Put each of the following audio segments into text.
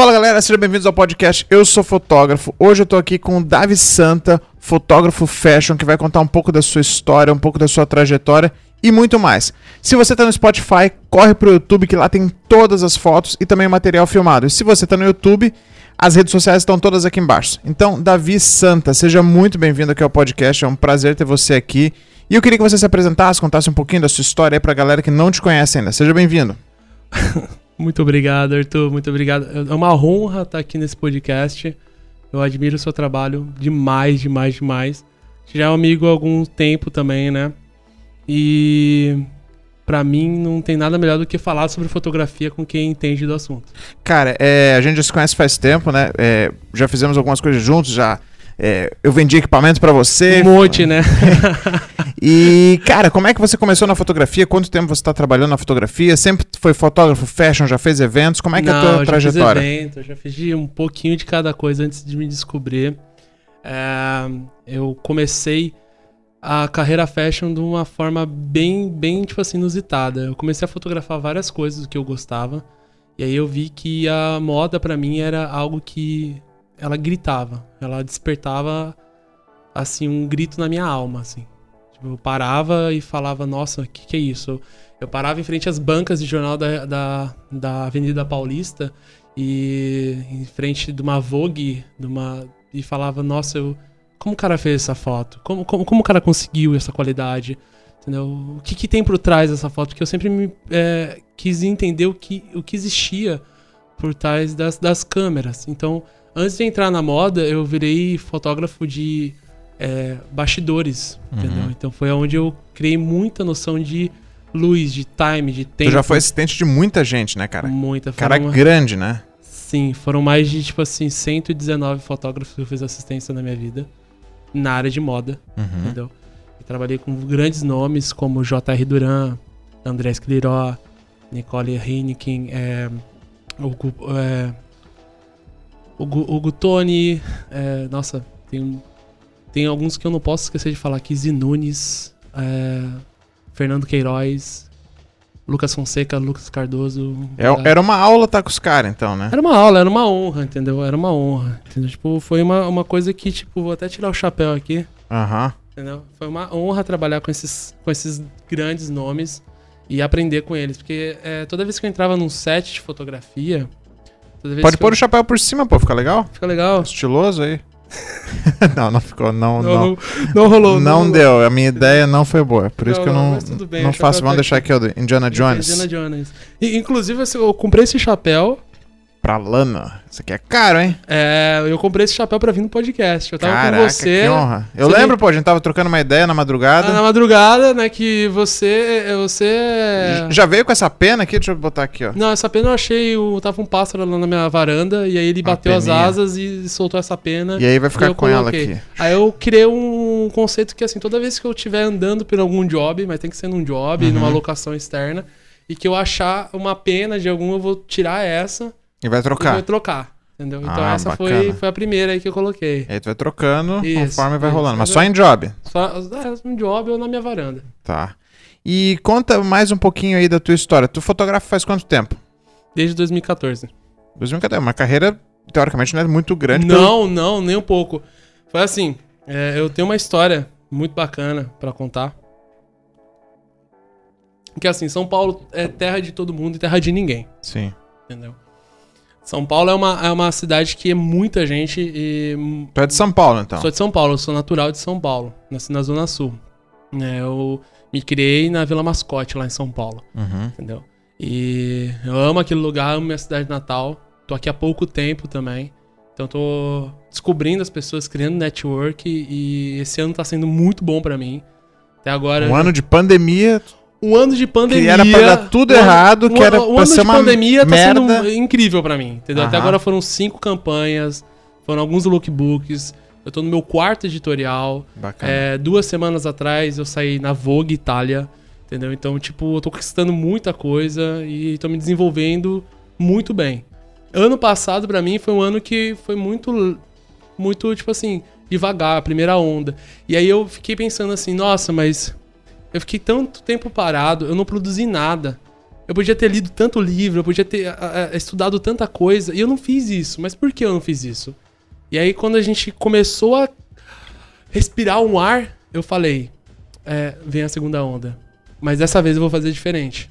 Fala galera, sejam bem-vindos ao podcast Eu Sou Fotógrafo. Hoje eu tô aqui com o Davi Santa, fotógrafo fashion, que vai contar um pouco da sua história, um pouco da sua trajetória e muito mais. Se você tá no Spotify, corre pro YouTube que lá tem todas as fotos e também o material filmado. E se você tá no YouTube, as redes sociais estão todas aqui embaixo. Então, Davi Santa, seja muito bem-vindo aqui ao podcast. É um prazer ter você aqui. E eu queria que você se apresentasse, contasse um pouquinho da sua história aí pra galera que não te conhece ainda. Seja bem-vindo. Muito obrigado, Arthur. Muito obrigado. É uma honra estar aqui nesse podcast. Eu admiro o seu trabalho demais, demais, demais. Já é amigo há algum tempo também, né? E para mim não tem nada melhor do que falar sobre fotografia com quem entende do assunto. Cara, é, a gente já se conhece faz tempo, né? É, já fizemos algumas coisas juntos, já é, eu vendi equipamentos para você. Um monte, né? e, cara, como é que você começou na fotografia? Quanto tempo você está trabalhando na fotografia? Sempre foi fotógrafo, fashion, já fez eventos? Como é que Não, é a tua trajetória? Já fiz evento, já fiz um pouquinho de cada coisa antes de me descobrir. É, eu comecei a carreira fashion de uma forma bem, bem, tipo assim, inusitada. Eu comecei a fotografar várias coisas que eu gostava. E aí eu vi que a moda para mim era algo que ela gritava, ela despertava assim um grito na minha alma, assim. Tipo, eu parava e falava, nossa, o que, que é isso? Eu parava em frente às bancas de jornal da, da, da Avenida Paulista e em frente de uma Vogue, de uma, e falava, nossa, eu, como o cara fez essa foto? Como, como, como o cara conseguiu essa qualidade? Entendeu? O que, que tem por trás dessa foto? Porque eu sempre me, é, quis entender o que, o que existia por trás das, das câmeras. Então, Antes de entrar na moda, eu virei fotógrafo de é, bastidores, uhum. entendeu? Então foi onde eu criei muita noção de luz, de time, de tempo. Tu já foi assistente de muita gente, né, cara? Muita. Cara uma... grande, né? Sim, foram mais de, tipo assim, 119 fotógrafos que eu fiz assistência na minha vida. Na área de moda, uhum. entendeu? Eu trabalhei com grandes nomes como J.R. Duran, André Escliró, Nicole Heineken, é, o, é, o, o Gutoni, é, nossa, tem, tem alguns que eu não posso esquecer de falar aqui. Zinunes, é, Fernando Queiroz, Lucas Fonseca, Lucas Cardoso. É, era uma aula estar tá com os caras, então, né? Era uma aula, era uma honra, entendeu? Era uma honra. Entendeu? Tipo, foi uma, uma coisa que, tipo, vou até tirar o chapéu aqui. Aham. Uhum. Entendeu? Foi uma honra trabalhar com esses, com esses grandes nomes e aprender com eles. Porque é, toda vez que eu entrava num set de fotografia, Pode pôr eu... o chapéu por cima, pô, fica legal? Fica legal. Estiloso aí. não, não ficou, não, não. Não, não rolou. Não, não deu, a minha ideia não foi boa. Por não, isso que eu não, bem, não faço. Vamos deixar aqui o Indiana Jones. Indiana Jones. E, inclusive, eu comprei esse chapéu pra lana. Isso aqui é caro, hein? É, eu comprei esse chapéu pra vir no podcast. Eu tava Caraca, com você. Que honra. Eu você lembro, pô, a gente tava trocando uma ideia na madrugada. Ah, na madrugada, né? Que você. Você. Já veio com essa pena aqui? Deixa eu botar aqui, ó. Não, essa pena eu achei. Eu tava um pássaro lá na minha varanda. E aí ele bateu as asas e soltou essa pena. E aí vai ficar com ela aqui. Aí eu criei um conceito que, assim, toda vez que eu estiver andando por algum job, mas tem que ser num job, uhum. numa locação externa, e que eu achar uma pena de algum, eu vou tirar essa e vai trocar. E vai trocar. Entendeu? Então ah, essa foi, foi a primeira aí que eu coloquei. E aí tu vai trocando isso, conforme vai isso. rolando. Mas só em job. Só é, em job ou na minha varanda. Tá. E conta mais um pouquinho aí da tua história. Tu fotografa faz quanto tempo? Desde 2014. 2014. Uma carreira, teoricamente, não é muito grande. Não, pelo... não, nem um pouco. Foi assim. É, eu tenho uma história muito bacana para contar. Que assim, São Paulo é terra de todo mundo e terra de ninguém. Sim. Entendeu? São Paulo é uma, é uma cidade que é muita gente e... Tu é de São Paulo, então? Sou de São Paulo, sou natural de São Paulo, nasci na Zona Sul. É, eu me criei na Vila Mascote, lá em São Paulo, uhum. entendeu? E eu amo aquele lugar, amo minha cidade natal. Tô aqui há pouco tempo também. Então tô descobrindo as pessoas, criando network e esse ano tá sendo muito bom para mim. Até agora. Um ano de pandemia, um ano de pandemia. Que era pra dar tudo um, errado, um, que era um, pra ser uma pandemia merda. tá sendo incrível para mim, entendeu? Até agora foram cinco campanhas, foram alguns lookbooks. Eu tô no meu quarto editorial. Bacana. É, duas semanas atrás eu saí na Vogue Itália, entendeu? Então, tipo, eu tô conquistando muita coisa e tô me desenvolvendo muito bem. Ano passado, para mim, foi um ano que foi muito, muito, tipo assim, devagar, a primeira onda. E aí eu fiquei pensando assim, nossa, mas eu fiquei tanto tempo parado, eu não produzi nada. Eu podia ter lido tanto livro, eu podia ter a, a, estudado tanta coisa, e eu não fiz isso. Mas por que eu não fiz isso? E aí, quando a gente começou a respirar um ar, eu falei: é, vem a segunda onda. Mas dessa vez eu vou fazer diferente.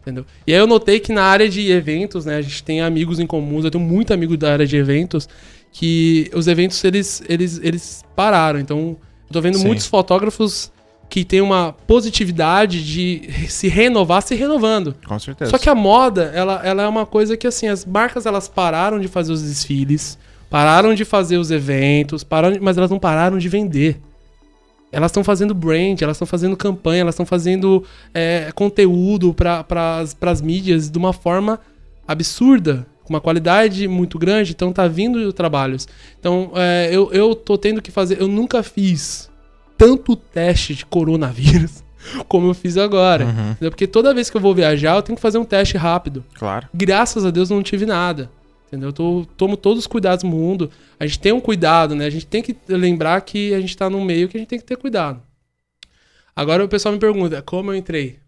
Entendeu? E aí eu notei que na área de eventos, né, a gente tem amigos em comuns, eu tenho muito amigo da área de eventos, que os eventos eles, eles, eles pararam. Então, eu tô vendo Sim. muitos fotógrafos que têm uma positividade de se renovar, se renovando. Com certeza. Só que a moda, ela, ela é uma coisa que, assim, as marcas elas pararam de fazer os desfiles, pararam de fazer os eventos, pararam, mas elas não pararam de vender. Elas estão fazendo brand, elas estão fazendo campanha, elas estão fazendo é, conteúdo para as mídias de uma forma absurda, com uma qualidade muito grande, então tá vindo trabalhos. Então, é, eu, eu tô tendo que fazer. Eu nunca fiz tanto teste de coronavírus como eu fiz agora. Uhum. Porque toda vez que eu vou viajar, eu tenho que fazer um teste rápido. Claro. Graças a Deus não tive nada. Entendeu? Eu tô, tomo todos os cuidados do mundo. A gente tem um cuidado, né? A gente tem que lembrar que a gente tá no meio que a gente tem que ter cuidado. Agora o pessoal me pergunta, como eu entrei?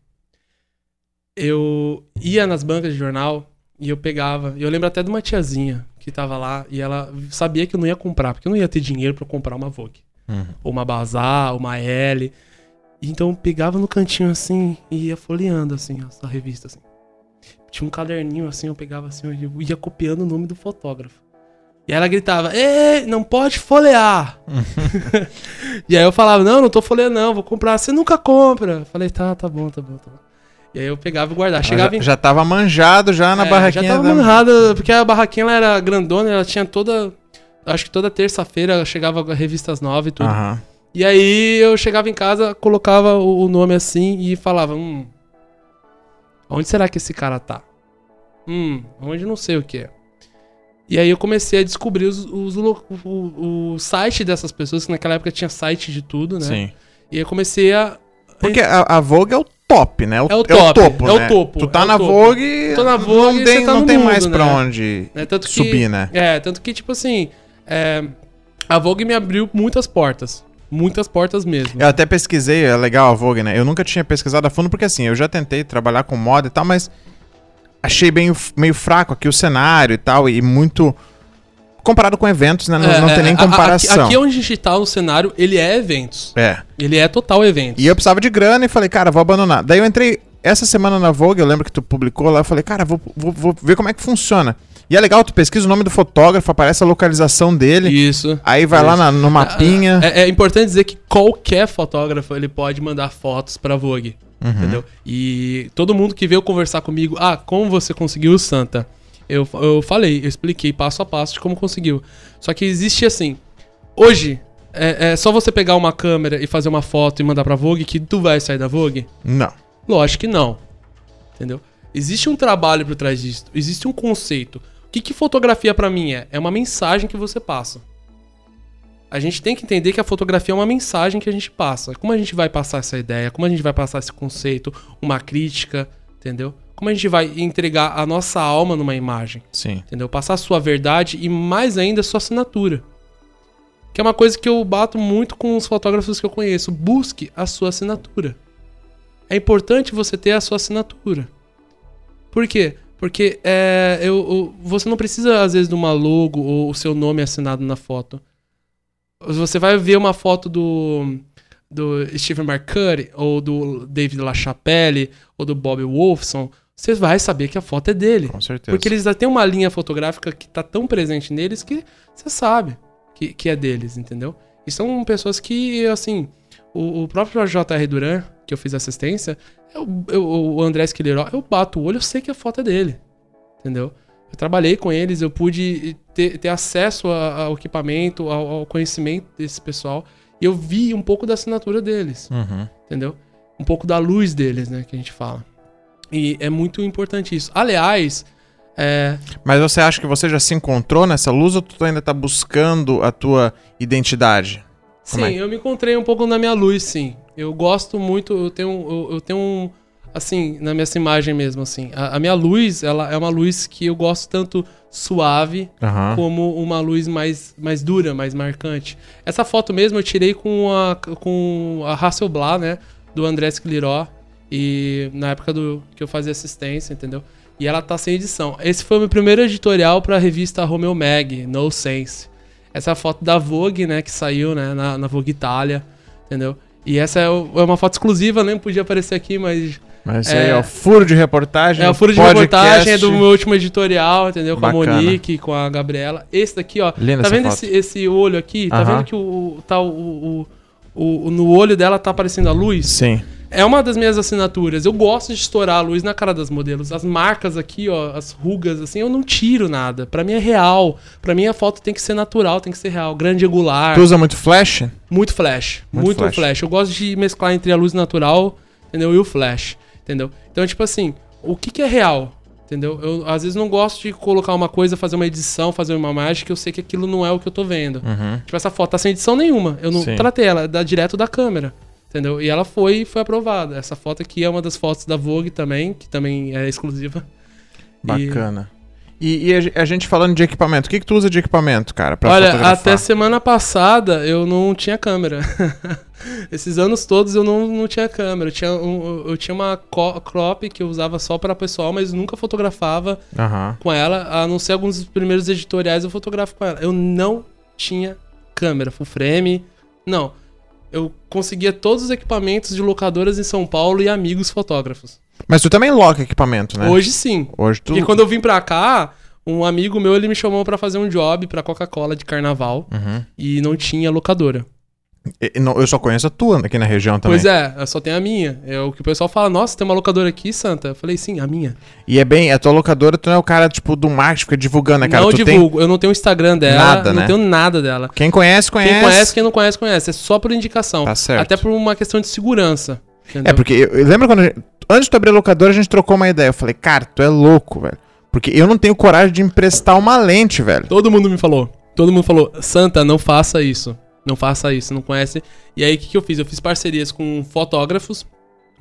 Eu ia nas bancas de jornal e eu pegava. E eu lembro até de uma tiazinha que tava lá e ela sabia que eu não ia comprar, porque eu não ia ter dinheiro para comprar uma Vogue. Uhum. Ou uma Bazar, uma L. Então eu pegava no cantinho assim e ia folheando assim, essa revista assim. Tinha um caderninho assim, eu pegava assim, eu ia copiando o nome do fotógrafo. E ela gritava, Ei, não pode folhear. e aí eu falava, não, não tô folheando não, vou comprar. Você nunca compra. Eu falei, tá, tá bom, tá bom, tá bom. E aí eu pegava e guardava. Chegava já, em... já tava manjado já na é, barraquinha. Já tava da... manjada, porque a barraquinha ela era grandona, ela tinha toda... Acho que toda terça-feira chegava revistas novas e tudo. Uhum. E aí eu chegava em casa, colocava o nome assim e falava, hum, Onde será que esse cara tá? Hum, onde não sei o que é. E aí eu comecei a descobrir os, os, o, o, o, site dessas pessoas, que naquela época tinha site de tudo, né? Sim. E eu comecei a. Porque a, a Vogue é o top, né? O, é o top. É o topo, é né? o topo. Tu tá é na topo. Vogue. Tô na Vogue não tem, tá não tem mundo, mais né? pra onde é, subir, que, né? É, tanto que, tipo assim. É, a Vogue me abriu muitas portas. Muitas portas mesmo. Eu até pesquisei, é legal a Vogue, né? Eu nunca tinha pesquisado a fundo, porque assim, eu já tentei trabalhar com moda e tal, mas achei bem, meio fraco aqui o cenário e tal, e muito. Comparado com eventos, né? Não, é, não tem nem comparação. Aqui, aqui onde a gente tá, o cenário, ele é eventos. É. Ele é total eventos. E eu precisava de grana e falei, cara, vou abandonar. Daí eu entrei essa semana na Vogue, eu lembro que tu publicou lá, eu falei, cara, vou, vou, vou ver como é que funciona. E é legal, tu pesquisa o nome do fotógrafo, aparece a localização dele. Isso. Aí vai isso. lá na, no mapinha. É, é, importante dizer que qualquer fotógrafo ele pode mandar fotos pra Vogue. Uhum. Entendeu? E todo mundo que veio conversar comigo, ah, como você conseguiu o Santa? Eu, eu falei, eu expliquei passo a passo de como conseguiu. Só que existe assim, hoje, é, é, só você pegar uma câmera e fazer uma foto e mandar pra Vogue que tu vai sair da Vogue? Não. Lógico que não. Entendeu? Existe um trabalho por trás disso, existe um conceito. O que, que fotografia para mim é? É uma mensagem que você passa a gente tem que entender que a fotografia é uma mensagem que a gente passa. Como a gente vai passar essa ideia? Como a gente vai passar esse conceito? Uma crítica, entendeu? Como a gente vai entregar a nossa alma numa imagem? Sim. Entendeu? Passar a sua verdade e mais ainda a sua assinatura. Que é uma coisa que eu bato muito com os fotógrafos que eu conheço. Busque a sua assinatura. É importante você ter a sua assinatura. Por quê? Porque é, eu, eu, você não precisa, às vezes, de uma logo ou o seu nome assinado na foto. Você vai ver uma foto do, do Stephen Marcury, ou do David LaChapelle, ou do Bob Wolfson, você vai saber que a foto é dele. Com certeza. Porque eles já têm uma linha fotográfica que está tão presente neles que você sabe que, que é deles, entendeu? E são pessoas que, assim, o, o próprio J.R. Duran, que eu fiz assistência, eu, eu, o André Esquileró, eu bato o olho, eu sei que a foto é dele, entendeu? Eu trabalhei com eles, eu pude ter, ter acesso ao equipamento, ao, ao, conhecimento desse pessoal. E eu vi um pouco da assinatura deles. Uhum. Entendeu? Um pouco da luz deles, né? Que a gente fala. E é muito importante isso. Aliás. É... Mas você acha que você já se encontrou nessa luz ou tu ainda tá buscando a tua identidade? Como sim, é? eu me encontrei um pouco na minha luz, sim. Eu gosto muito, eu tenho, eu, eu tenho um assim, na minha imagem mesmo, assim. A, a, minha luz, ela é uma luz que eu gosto tanto suave uhum. como uma luz mais, mais dura, mais marcante. Essa foto mesmo eu tirei com a, com a Hasselblad, né? Do André Scleró. E na época do que eu fazia assistência, entendeu? E ela tá sem edição. Esse foi o meu primeiro editorial pra revista Romeo Mag, No Sense. Essa é a foto da Vogue, né, que saiu, né, na, na Vogue Itália, entendeu? E essa é, o- é uma foto exclusiva, nem podia aparecer aqui, mas Mas É. aí, ó, furo de reportagem. é o furo de podcast. reportagem, é do meu último editorial, entendeu? Com a Bacana. Monique, com a Gabriela. Esse daqui, ó. Linda tá vendo esse, esse olho aqui? Tá Aham. vendo que o, o- tá o, o, o- o- no olho dela tá aparecendo a luz? Sim. É uma das minhas assinaturas. Eu gosto de estourar a luz na cara das modelos. As marcas aqui, ó, as rugas, assim, eu não tiro nada. Pra mim é real. Pra mim a foto tem que ser natural, tem que ser real. Grande angular. Tu usa muito flash? Muito flash. Muito Muito, flash. flash. Eu gosto de mesclar entre a luz natural, entendeu? E o flash, entendeu? Então, tipo assim, o que, que é real? Entendeu? Eu às vezes não gosto de colocar uma coisa, fazer uma edição, fazer uma imagem que eu sei que aquilo não é o que eu tô vendo. Uhum. Tipo, essa foto tá sem edição nenhuma. Eu não Sim. tratei ela, dá direto da câmera. Entendeu? E ela foi foi aprovada. Essa foto aqui é uma das fotos da Vogue também, que também é exclusiva. E- Bacana. E, e a ge- a gente falando de equipamento, o que, que tu usa de equipamento, cara? Olha, fotografar? até semana passada eu não tinha câmera. Esses anos todos eu não, não tinha câmera. Eu tinha, um- eu tinha uma crop que eu usava só para pessoal, mas nunca fotografava Aham. com ela. A não ser alguns dos primeiros editoriais eu fotografo com ela. Eu não tinha câmera, full frame. Não. Eu conseguia todos os equipamentos de locadoras em São Paulo e amigos fotógrafos. Mas tu também loca equipamento, né? Hoje sim. Hoje tu. Porque quando eu vim pra cá, um amigo meu ele me chamou pra fazer um job pra Coca-Cola de carnaval Uhum. e não tinha locadora. Eu só conheço a tua aqui na região também. Pois é, eu só tenho a minha. É o que o pessoal fala, nossa, tem uma locadora aqui, Santa? Eu falei, sim, a minha. E é bem, a tua locadora, tu não é o cara, tipo, do marketing, fica divulgando, né, cara? não tu divulgo, eu não tenho o Instagram dela, Nada, não né? tenho nada dela. Tem... Quem conhece, conhece. Quem conhece, quem não conhece, conhece. É só por indicação. Tá certo. Até por uma questão de segurança. Entendeu? É, porque eu, eu lembro quando. a gente- antes de tu abrir a locadora, a gente trocou uma ideia. Eu falei, cara, tu é louco, velho. Porque eu não tenho coragem de emprestar uma lente, velho. Todo mundo me falou. Todo mundo falou, Santa, não faça isso. Não faça isso, não conhece. E aí, o que, que eu fiz? Eu fiz parcerias com fotógrafos,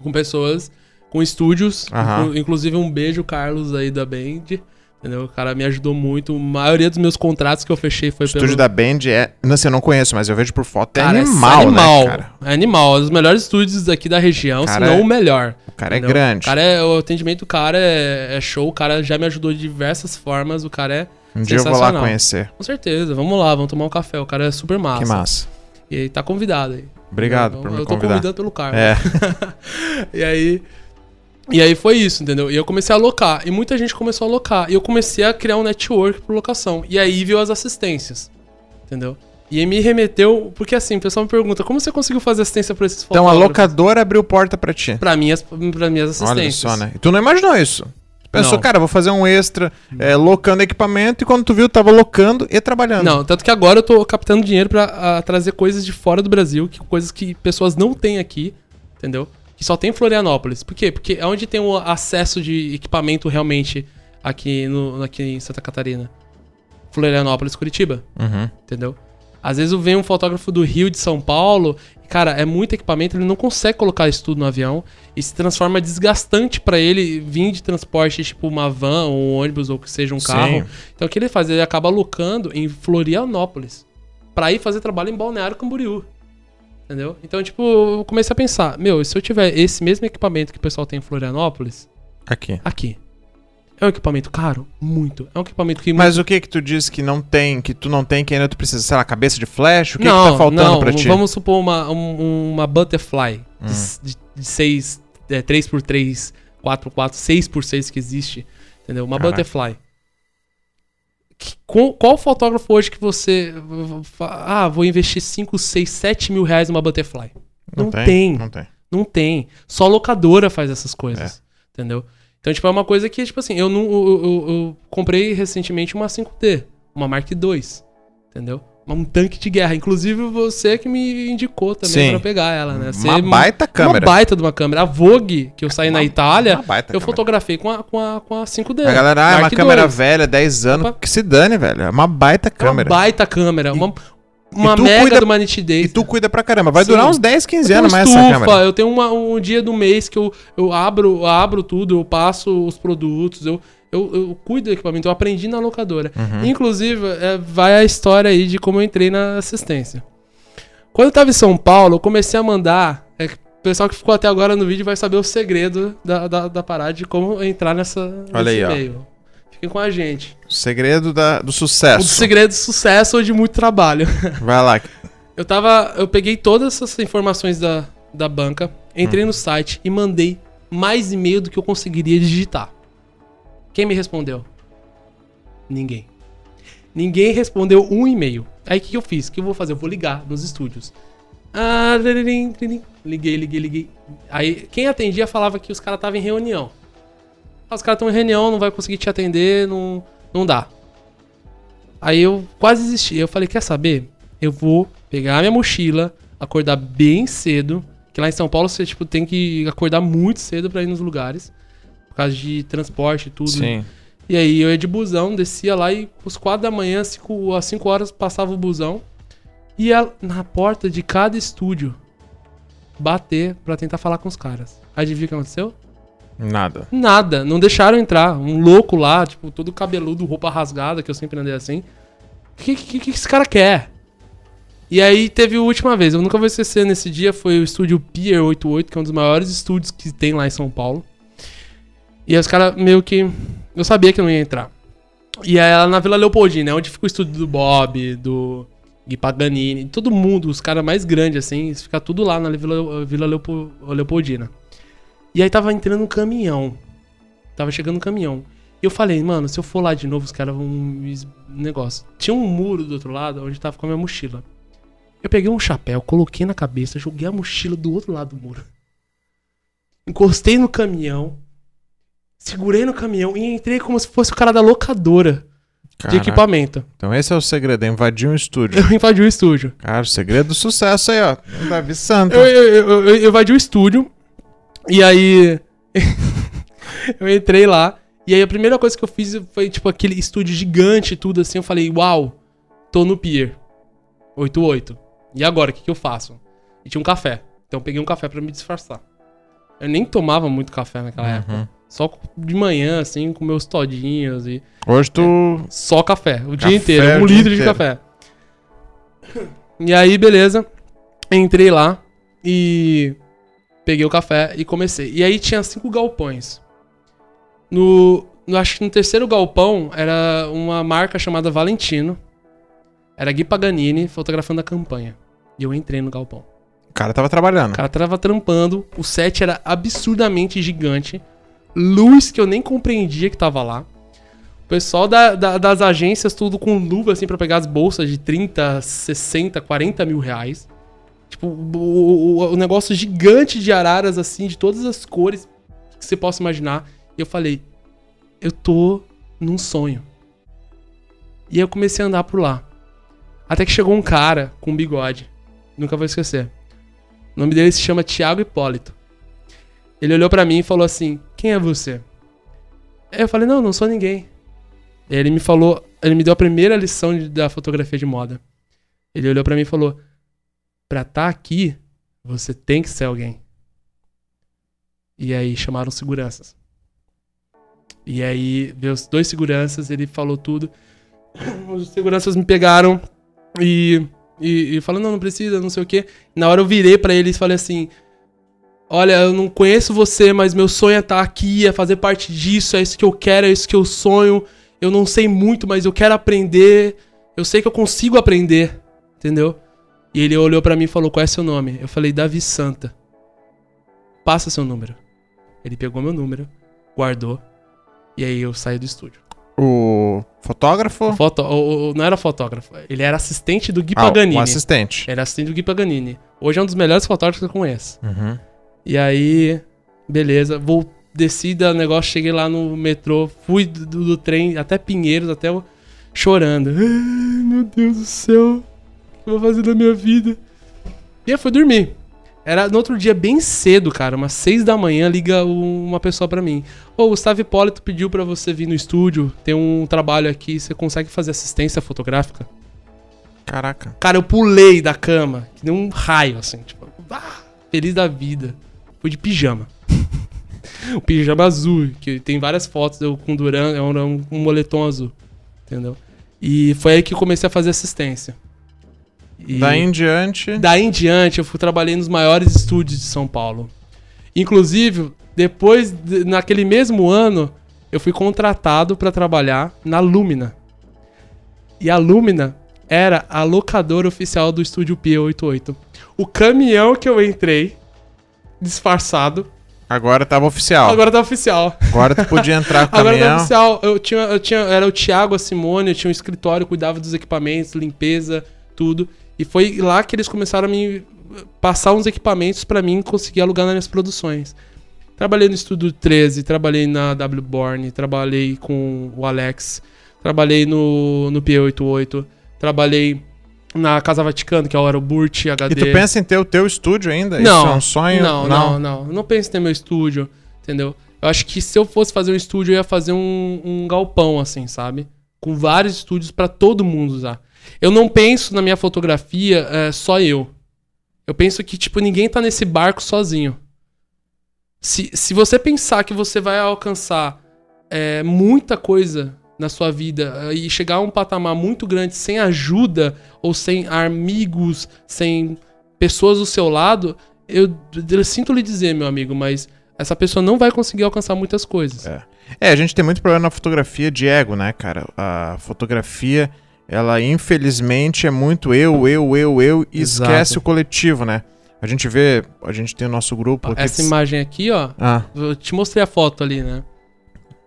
com pessoas, com estúdios. Inclu- inclusive, um beijo, Carlos, aí da Band. Entendeu? O cara me ajudou muito. A maioria dos meus contratos que eu fechei foi estúdio pelo... da Band é. Não sei, eu não conheço, mas eu vejo por foto. É Cara, animal, animal, né, cara? É animal. É um dos melhores estúdios aqui da região, se não é- o melhor. O cara é entendeu? grande. O, cara é, o atendimento do cara é, é show. O cara já me ajudou de diversas formas. O cara é... um dia eu vou lá conhecer. Com certeza. Vamos lá, vamos tomar um café. O cara é super massa. Que massa. E aí tá convidado aí. Obrigado eu, por me Eu tô convidar. convidando pelo cargo. É. E aí. E aí foi isso, entendeu? E eu comecei a alocar. E muita gente começou a alocar. E eu comecei a criar um network por locação. E aí veio as assistências. Entendeu? E aí me remeteu. Porque assim, o pessoal me pergunta: como você conseguiu fazer assistência pra esses Então a fotógrafos? locadora abriu porta pra ti. Pra minhas, pra minhas assistências. Olha só, né? E tu não imaginou isso. Pensou, Não. cara, vou fazer um extra é, locando equipamento e quando tu viu, tava locando e trabalhando. Não, tanto que agora eu tô captando dinheiro pra ah, trazer coisas de fora do Brasil, que, coisas que pessoas não têm aqui, entendeu? Que só tem em Florianópolis. Por quê? Porque é onde tem o acesso de equipamento realmente aqui, no, aqui em Santa Catarina. Florianópolis, Curitiba, Uhum. entendeu? Às vezes vem um fotógrafo do Rio de São Paulo, e, cara, é muito equipamento, ele não consegue colocar isso tudo no avião e se transforma desgastante pra ele vir de transporte, tipo uma van, ou um ônibus, ou que seja um Sim. carro. Então o que ele faz? Ele acaba alocando em Florianópolis pra ir fazer trabalho em Balneário Camboriú. Entendeu? Então, tipo, eu comecei a pensar, meu, se eu tiver esse mesmo equipamento que o pessoal tem em Florianópolis, Aqui. aqui. É um equipamento caro? Muito. É um equipamento que Mas o que que tu diz que não tem, que tu não tem, que ainda tu precisa? Sei lá, cabeça de flash? O que não, que tá faltando não, pra ti? Vamos supor uma, um- uma butterfly Hum. de, de 6, é, 3x3, 4x4, 6x6 que existe. Entendeu? Uma Caraca. butterfly. Que- qual, qual fotógrafo hoje que você. Ah, vou investir 5, 6, 7 mil reais numa butterfly? Não, tem. Não tem. Não tem. Só locadora faz essas coisas. Entendeu? Então, tipo, é uma coisa que, tipo assim, eu não. Eu, eu- eu comprei recentemente uma 5D, uma Mark II. Entendeu? Um tanque de guerra. Inclusive, você que me indicou também Sim. pra pegar ela, né? Você- Uma baita câmera. Uma baita de uma câmera. A Vogue, que eu saí na Uma- Itália, uma baita eu câmera. fotografei com a, com a, com a 5D. A galera, ah, é uma câmera velha, 10 anos, Opa. que se dane, velho. É uma baita câmera. Uma baita câmera. Uma, uma mega cuida- de uma nitidez. E tu cuida pra caramba. Vai Sim. durar uns 10, 15 Eu tenho anos mais essa câmera. Eu tenho uma- um dia do mês que eu, eu abro, eu abro tudo, eu passo os produtos, eu, eu, eu cuido do equipamento, eu aprendi na locadora. Uhum. Inclusive, é, vai a história aí de como eu entrei na assistência. Quando eu tava em São Paulo, eu comecei a mandar é, pessoal que ficou até agora no vídeo vai saber o segredo da, da, da parada de como entrar nessa, Olha nesse aí, ó. Fiquem com a gente. Segredo da, do O sucesso. segredo de sucesso ou de muito trabalho. Vai lá. Eu tava. Eu peguei todas essas informações da, da banca, entrei Hum. no site e mandei mais e-mail do que eu conseguiria digitar. Quem me respondeu? Ninguém. Ninguém respondeu um e-mail. Aí o que, eu fiz? O que eu vou fazer? Eu vou ligar nos estúdios. Ah, liguei, liguei, liguei. Aí quem atendia falava que os caras estavam em reunião. Ah, os caras estão em reunião, não vai conseguir te atender, não, não dá. Aí eu quase desisti. Eu falei, quer saber? Eu vou pegar minha mochila, acordar bem cedo. Que lá em São Paulo você tipo, tem que acordar muito cedo pra ir nos lugares. Por causa de transporte e tudo. Sim. E aí eu ia de busão, descia lá e às 4 da manhã, cinco, às 5 horas, passava o busão. Ia na porta de cada estúdio bater pra tentar falar com os caras. Adivinha o que aconteceu? Nada. Nada, não deixaram entrar. Um louco lá, tipo, todo cabeludo, roupa rasgada, que eu sempre andei assim. O que, que, que esse cara quer? E aí teve a última vez, eu nunca vou esquecer nesse dia, foi o estúdio Pier 88, que é um dos maiores estúdios que tem lá em São Paulo. E os caras meio que. Eu sabia que não ia entrar. E aí ela na Vila Leopoldina, onde fica o estúdio do Bob, do Gui Paganini, todo mundo, os caras mais grandes, assim, fica tudo lá na Vila, Vila Leopo- Leopoldina. E aí tava entrando um caminhão. Tava chegando um caminhão. E eu falei, mano, se eu for lá de novo, os caras vão. Negócio. Tinha um muro do outro lado onde tava com a minha mochila. Eu peguei um chapéu, coloquei na cabeça, joguei a mochila do outro lado do muro. Encostei no caminhão. Segurei no caminhão e entrei como se fosse o cara da locadora de Caraca. equipamento. Então esse é o segredo, é invadir um estúdio. Eu invadi o estúdio. Cara, o segredo do sucesso aí, ó. Davi Santos. Eu, eu, eu, eu- eu invadi o estúdio. E aí. eu entrei lá. E aí a primeira coisa que eu fiz foi, tipo, aquele estúdio gigante e tudo assim. Eu falei, uau, tô no Pier 88. E agora, o que, que eu faço? E tinha um café. Então eu peguei um café pra me disfarçar. Eu nem tomava muito café naquela época. Uhum. Só de manhã, assim, com meus todinhos e. Hoje tu. Só café, o Café dia inteiro, um litro de inteiro. café. E aí, beleza. Entrei lá e peguei o café e comecei. E aí tinha cinco galpões. No, no- acho que no terceiro galpão era uma marca chamada Valentino. Era Gui Paganini fotografando a campanha. E eu entrei no galpão. O cara tava trabalhando. O cara tava trampando, o set era absurdamente gigante. Luz que eu nem compreendia que tava lá. O pessoal da- da- das agências, tudo com luva, assim, pra pegar as bolsas de 30, 60, 40 mil reais. Tipo, o, o- o negócio gigante de araras, assim, de todas as cores que você possa imaginar. E eu falei, eu tô num sonho. E eu comecei a andar por lá. Até que chegou um cara com um bigode. Nunca vou esquecer. O nome dele se chama Thiago Hipólito. Ele olhou pra mim e falou assim: Quem é você? Eu falei: Não, não sou ninguém. Ele me falou, ele me deu a primeira lição de- da fotografia de moda. Ele olhou pra mim e falou: Pra estar aqui, você tem que ser alguém. E aí chamaram seguranças. E aí veio os dois seguranças, ele falou tudo. Os seguranças me pegaram e e, e falando, não, não precisa, não sei o quê. Na hora eu virei pra eles e falei assim: Olha, eu não conheço você, mas meu sonho é estar aqui, é fazer parte disso, é isso que eu quero, é isso que eu sonho. Eu não sei muito, mas eu quero aprender. Eu sei que eu consigo aprender, entendeu? E ele olhou pra mim e falou: Qual é seu nome? Eu falei: Davi Santa. Passa seu número. Ele pegou meu número, guardou, e aí eu saí do estúdio. O fotógrafo. Foto, o- o- não era fotógrafo, ele era assistente do Gui Ah, Paganini. o assistente. Era assistente do Gui Paganini. Hoje é um dos melhores fotógrafos que eu conheço. Uhum. E aí, beleza, vou desci da negócio, cheguei lá no metrô, fui do, do- do trem até Pinheiros, até eu chorando. Ai, meu Deus do céu, o eu vou fazer da minha vida? E aí fui dormir. Era no outro dia, bem cedo, cara, umas seis da manhã, liga um- uma pessoa pra mim. Ô, o Gustavo Hipólito pediu pra você vir no estúdio, tem um trabalho aqui, você consegue fazer assistência fotográfica? Caraca. Cara, eu pulei da cama, que nem um raio, assim, tipo, ah, feliz da vida. Fui de pijama. o pijama azul, que tem várias fotos eu com Duran, é um, um moletom azul, entendeu? E foi aí que comecei a fazer assistência. E Daí em diante. daí em diante eu fui trabalhei nos maiores estúdios de São Paulo. Inclusive, depois, de- naquele mesmo ano, eu fui contratado para trabalhar na Lumina. E a Lumina era a locadora oficial do estúdio P88. O caminhão que eu entrei, disfarçado, Agora tava oficial. Agora, agora tá oficial. tu podia entrar com o Agora tá caminhão. oficial. Eu tinha, eu tinha, era o Thiago, a Simone, eu tinha um escritório, cuidava dos equipamentos, limpeza, tudo. E foi lá que eles começaram a me passar uns equipamentos pra mim conseguir alugar nas minhas produções. Trabalhei no Estúdio 13, trabalhei na W Born, trabalhei com o Alex, trabalhei no, no P88, trabalhei na Casa Vaticano, que é o Aeroburt HD. E tu pensa em ter o teu estúdio ainda? Isso Não, é um sonho? Não, não, não. Eu não penso em ter meu estúdio, entendeu? Eu acho que se eu fosse fazer um estúdio, eu ia fazer um, um galpão, assim, sabe? Com vários estúdios pra todo mundo usar. Eu não penso na minha fotografia é, só eu. Eu penso que, tipo, ninguém tá nesse barco sozinho. Se, se você pensar que você vai alcançar é, muita coisa na sua vida é, e chegar a um patamar muito grande sem ajuda ou sem amigos, sem pessoas do seu lado, eu, eu sinto lhe dizer, meu amigo, mas essa pessoa não vai conseguir alcançar muitas coisas. É. É, a gente tem muito problema na fotografia de ego, né, cara? A fotografia, ela infelizmente é muito eu, eu, eu, eu e Exato. esquece o coletivo, né? A gente vê, a gente tem o nosso grupo. aqui- Essa imagem aqui, ó, Ah, eu te mostrei a foto ali, né?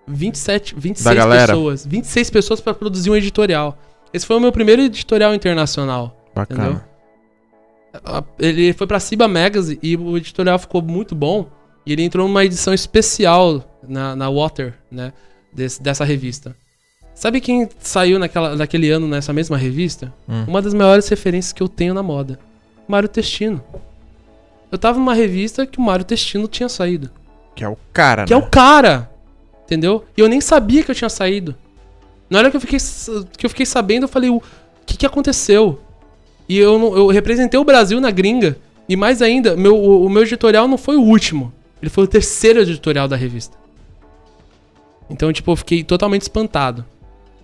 27, 26 Da galera. pessoas. 26 pessoas pra produzir um editorial. Esse foi o meu primeiro editorial internacional. bacana. Entendeu? Ele foi pra Ciba Magazine e o editorial ficou muito bom. E ele entrou numa edição especial na, na Water, né? desse- dessa revista. Sabe quem saiu naquela, naquele ano nessa mesma revista? Hum. Uma das maiores referências que eu tenho na moda. Mário Testino. Eu tava numa revista que o Mário Testino tinha saído. Que é o cara, Que é né? o cara. Entendeu? E eu nem sabia que eu tinha saído. Na hora que eu fiquei, que eu fiquei sabendo, eu falei, o que, que aconteceu? E eu, eu representei o Brasil na gringa. E mais ainda, meu, o, o meu editorial não foi o último. Ele foi o terceiro editorial da revista. Então, tipo, eu fiquei totalmente espantado.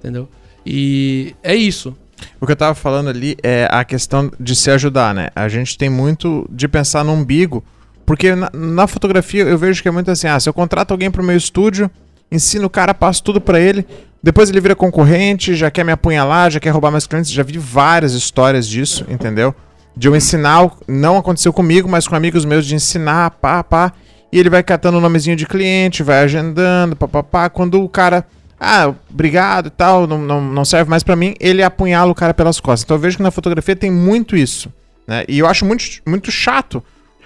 Entendeu? E é isso. O que eu tava falando ali é a questão de se ajudar, né? A gente tem muito de pensar no umbigo, porque na, na fotografia eu vejo que é muito assim, ah, se eu contrato alguém pro meu estúdio, ensino o cara, passo tudo pra ele, depois ele vira concorrente, já quer me apunhalar, já quer roubar meus clientes, já vi várias histórias disso, entendeu? De eu ensinar, não aconteceu comigo, mas com amigos meus de ensinar, pá, pá, e ele vai catando o nomezinho de cliente, vai agendando, pá, pá, pá, quando o cara ah, obrigado e tal, não, não, não serve mais pra mim, ele apunhala o cara pelas costas. Então eu vejo que na fotografia tem muito isso, né? E eu acho muito, muito chato,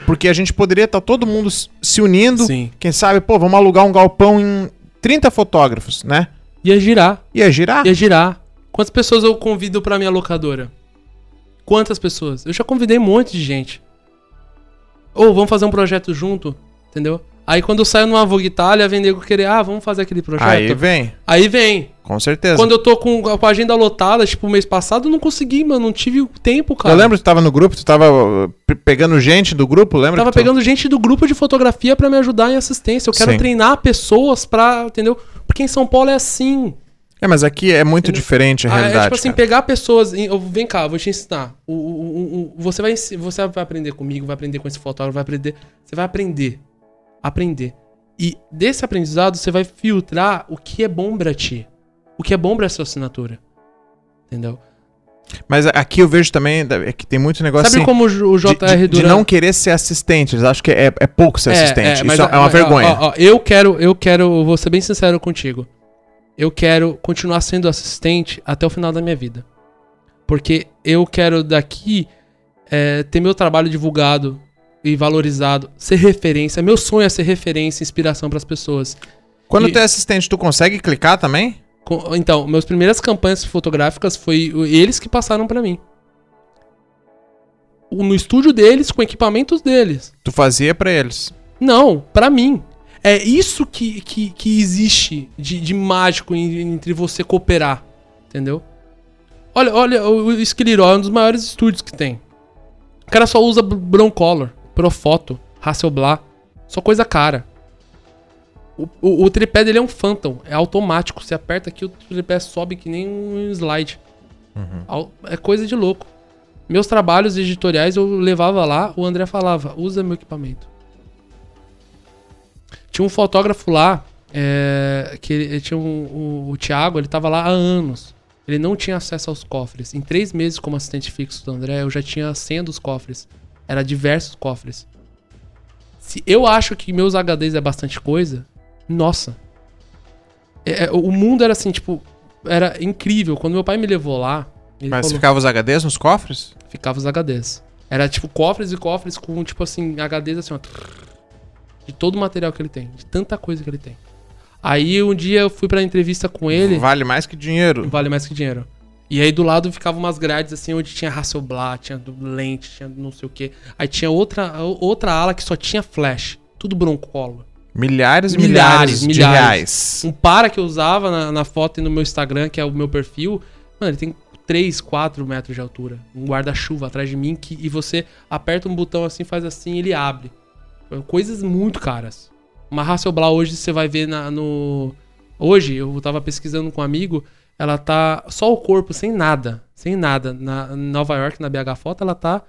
porque a gente poderia estar todo mundo se unindo, Sim. quem sabe, pô, vamos alugar um galpão em 30 fotógrafos, né? Ia girar. Ia girar. Ia girar. Quantas pessoas eu convido pra minha locadora? Quantas pessoas? Eu já convidei um monte de gente. Ou vamos fazer um projeto junto, entendeu? Aí quando eu saio numa Vogue Itália, vem nego querer, ah, vamos fazer aquele projeto. Aí vem, Aí vem. com certeza. Quando eu tô com, com a agenda lotada, tipo, mês passado, eu não consegui, mano. Não tive o tempo, cara. Eu lembro que tu tava no grupo, tu tava uh, pe- pegando gente do grupo, lembra? Tava que tu- pegando gente do grupo de fotografia pra me ajudar em assistência. Eu quero Sim. treinar pessoas pra, entendeu? Porque em São Paulo é assim. É, mas aqui é muito diferente a Ah, realidade. é tipo assim, cara. pegar pessoas. eu- vem cá, eu vou te ensinar. O, o- o- o- você, vai, você vai aprender comigo, vai aprender com esse fotógrafo, vai aprender. Você vai aprender. Aprender. E desse aprendizado, você vai filtrar o que é bom pra ti. O que é bom pra sua assinatura. Entendeu? Mas aqui eu vejo também é que tem muito negócio Sabe assim, como o de, JR de- de Duran. não querer ser assistente. Eles acham que é, é pouco ser assistente. mas Isso é a- uma vergonha. ó, ó, eu quero, eu quero, vou ser bem sincero contigo. Eu quero continuar sendo assistente até o final da minha vida. Porque eu quero daqui é, ter meu trabalho divulgado e valorizado, ser referência. Meu sonho é ser referência, inspiração para as pessoas. Quando e- tu é assistente, tu consegue clicar também? Então, meus primeiras campanhas fotográficas foi eles que passaram para mim. No estúdio deles, com equipamentos deles. Tu fazia pra eles. Não, pra mim. É isso que, que, que existe de, de mágico entre você cooperar. Entendeu? Olha, olha, o Esquiliró é um dos maiores estúdios que tem. O cara só usa br- Broncolor, Profoto, Hasselblad. Só coisa cara. O, o, o tripé dele é um Phantom, é automático. Você aperta aqui, o tripé sobe que nem um slide. Au- É coisa de louco. Meus trabalhos editoriais eu levava lá, o André falava, usa meu equipamento. Tinha um fotógrafo lá, é, que ele, tinha um, o, o Thiago, ele tava lá há anos. Ele não tinha acesso aos cofres. Em três meses como assistente fixo do André, eu já tinha senha dos cofres. Era diversos cofres. Se eu acho que meus HDs é bastante coisa, nossa. É, é, o mundo era assim, tipo, era incrível. Quando meu pai me levou lá. Mas falou, ficava os HDs nos cofres? Ficava os HDs. Era tipo cofres e cofres com, tipo assim, HDs assim, ó. De todo o material que ele tem. De tanta coisa que ele tem. Aí um dia eu fui pra entrevista com ele. Vale mais que dinheiro. Vale mais que dinheiro. E aí do lado ficavam umas grades assim, onde tinha Hasselblad, tinha lente, tinha não sei o que. Aí tinha outra, outra ala que só tinha flash. Tudo broncolo. Milhares e milhares, milhares, de reais. Um para que eu usava na, na foto e no meu Instagram, que é o meu perfil, mano, ele tem 3, 4 metros de altura. Um guarda-chuva atrás de mim que, e você aperta um botão assim, faz assim e ele abre. Coisas muito caras. Uma Hasselblad hoje você vai ver na, no... Hoje, eu tava pesquisando com um amigo, ela tá só o corpo, sem nada. Sem nada. Na Nova York, na BH Foto, ela tá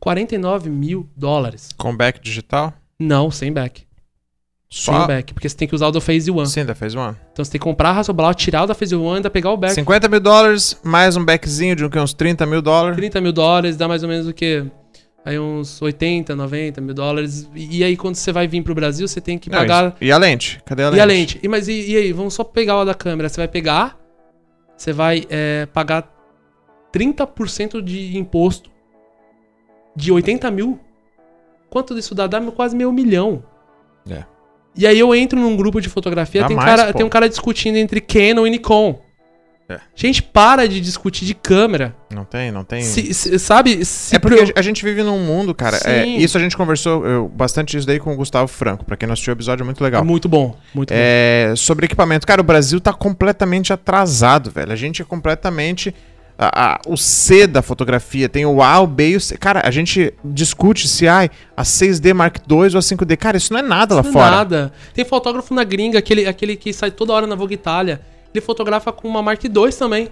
49 mil dólares. Com back digital? Não, sem back. Só? Sem back, porque você tem que usar o da Phase One. Sim, da Phase One. Então você tem que comprar a Hasselblad, tirar o da Phase One e ainda pegar o back. 50 mil dólares, mais um backzinho de uns 30 mil dólares. 30 mil dólares, dá mais ou menos o quê? Aí uns 80, 90 mil dólares. E aí quando você vai vir pro Brasil, você tem que Não, pagar... E a lente? Cadê a lente? E a lente? E, mas e, e aí, vamos só pegar o da câmera. Você vai pegar, você vai é, pagar 30% de imposto de 80 mil. Quanto disso dá? Dá quase meio milhão. É. E aí eu entro num grupo de fotografia, tem, mais, cara, tem um cara discutindo entre Canon e Nikon. É. Gente, para de discutir de câmera. Não tem, não tem. Se, se, sabe? Se é porque pro... a gente vive num mundo, cara. É, isso a gente conversou eu, bastante isso daí com o Gustavo Franco. Pra quem não assistiu o episódio, é muito legal. É muito bom, muito é, bom. Sobre equipamento. Cara, o Brasil tá completamente atrasado, velho. A gente é completamente a, a, o C da fotografia, tem o A, o B e o C. Cara, a gente discute se ai, a 6D Mark II ou a 5D. Cara, isso não é nada lá não é fora. Não é nada. Tem fotógrafo na gringa, aquele, aquele que sai toda hora na Vogue Itália. Ele fotografa com uma Mark II também.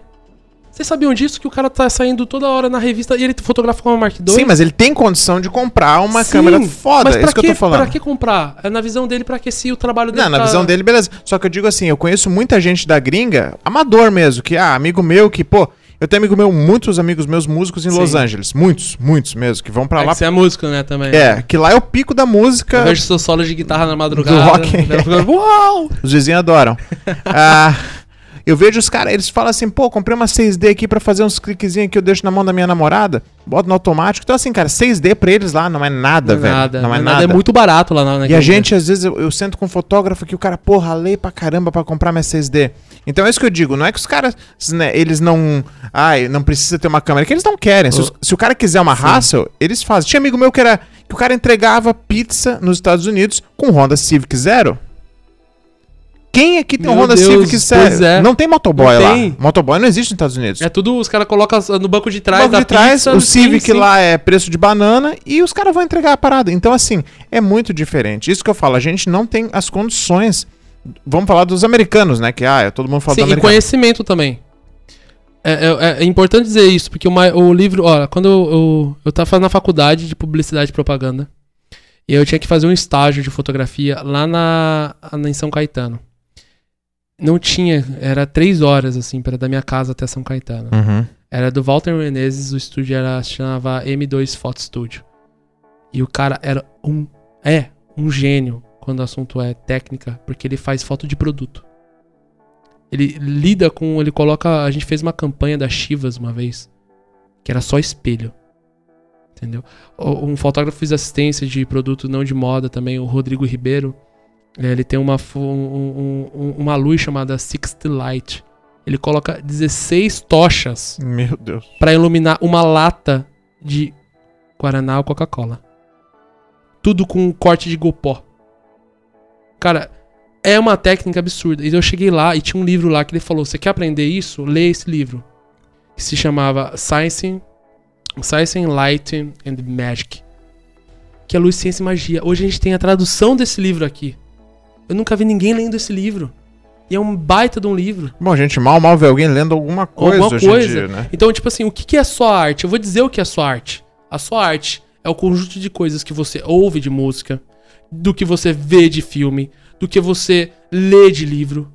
Vocês sabiam disso? Que o cara tá saindo toda hora na revista e ele fotografa com uma Mark II? Sim, mas ele tem condição de comprar uma Sim, câmera foda. Mas pra é isso que, que eu tô falando. Pra que comprar? É na visão dele, pra que se o trabalho dele. Não, tá... na visão dele, beleza. Só que eu digo assim, eu conheço muita gente da gringa, amador mesmo, que, ah, amigo meu que, pô, eu tenho amigo meu, muitos amigos meus músicos em Sim. Los Angeles. Muitos, muitos mesmo, que vão para é lá. você é músico, né, também. É, que lá é o pico da música. Eu vejo seus solos de guitarra na madrugada. Do rock. Uau! Os vizinhos adoram. ah, eu vejo os caras, eles falam assim, pô, comprei uma 6D aqui para fazer uns cliquezinhos que eu deixo na mão da minha namorada, boto no automático. Então, assim, cara, 6D pra eles lá não é nada, não é velho. Nada, não é, é nada. É muito barato lá na E a gente, às vezes, eu, eu sento com um fotógrafo que o cara, porra, lei pra caramba pra comprar minha 6D. Então é isso que eu digo, não é que os caras, né, eles não. Ai, não precisa ter uma câmera, é que eles não querem. Se, os, se o cara quiser uma. Hassel, eles fazem. Tinha amigo meu que era. que o cara entregava pizza nos Estados Unidos com Honda Civic Zero. Quem aqui tem Meu um Honda Deus, Civic Zero? É. Não tem motoboy não lá. Tem. Motoboy não existe nos Estados Unidos. É tudo, os caras colocam no banco de trás. No banco de trás, pizza, o Civic sim, sim. lá é preço de banana e os caras vão entregar a parada. Então, assim, é muito diferente. Isso que eu falo, a gente não tem as condições Vamos falar dos americanos, né? Que ah, todo mundo fala Sim, do americano. e conhecimento também. É, é, é, importante dizer isso, porque o, o livro. Olha, quando eu, eu, eu tava fazendo na faculdade de publicidade e propaganda, e eu tinha que fazer um estágio de fotografia lá na, na em São Caetano. Não tinha, era três horas, assim, para da minha casa até São Caetano. Uhum. Era do Walter Menezes, o estúdio era, chamava M2 Photo Studio. E o cara era um. É, um gênio quando o assunto é técnica, porque ele faz foto de produto. Ele lida com. Ele coloca. A gente fez uma campanha da Chivas uma vez, que era só espelho. Entendeu? Um fotógrafo fez assistência de produto não de moda também, o Rodrigo Ribeiro. É, ele tem uma, um, um, uma luz chamada Sixty Light. Ele coloca 16 tochas. Meu Deus. Para iluminar uma lata de Guaraná ou Coca-Cola. Tudo com um corte de gopó. Cara, é uma técnica absurda. E eu cheguei lá e tinha um livro lá que ele falou: Você quer aprender isso? Lê esse livro. Que se chamava Science, Science Light and Magic. Que é luz, ciência e magia. Hoje a gente tem a tradução desse livro aqui. Eu nunca vi ninguém lendo esse livro. E é um baita de um livro. Bom, a gente mal, mal vê alguém lendo alguma coisa Alguma hoje coisa. em dia, né? Então, tipo assim, o que, é sua arte? Eu vou dizer o que é sua arte. A sua arte é o conjunto de coisas que você ouve de música, do que você vê de filme, do que você lê de livro.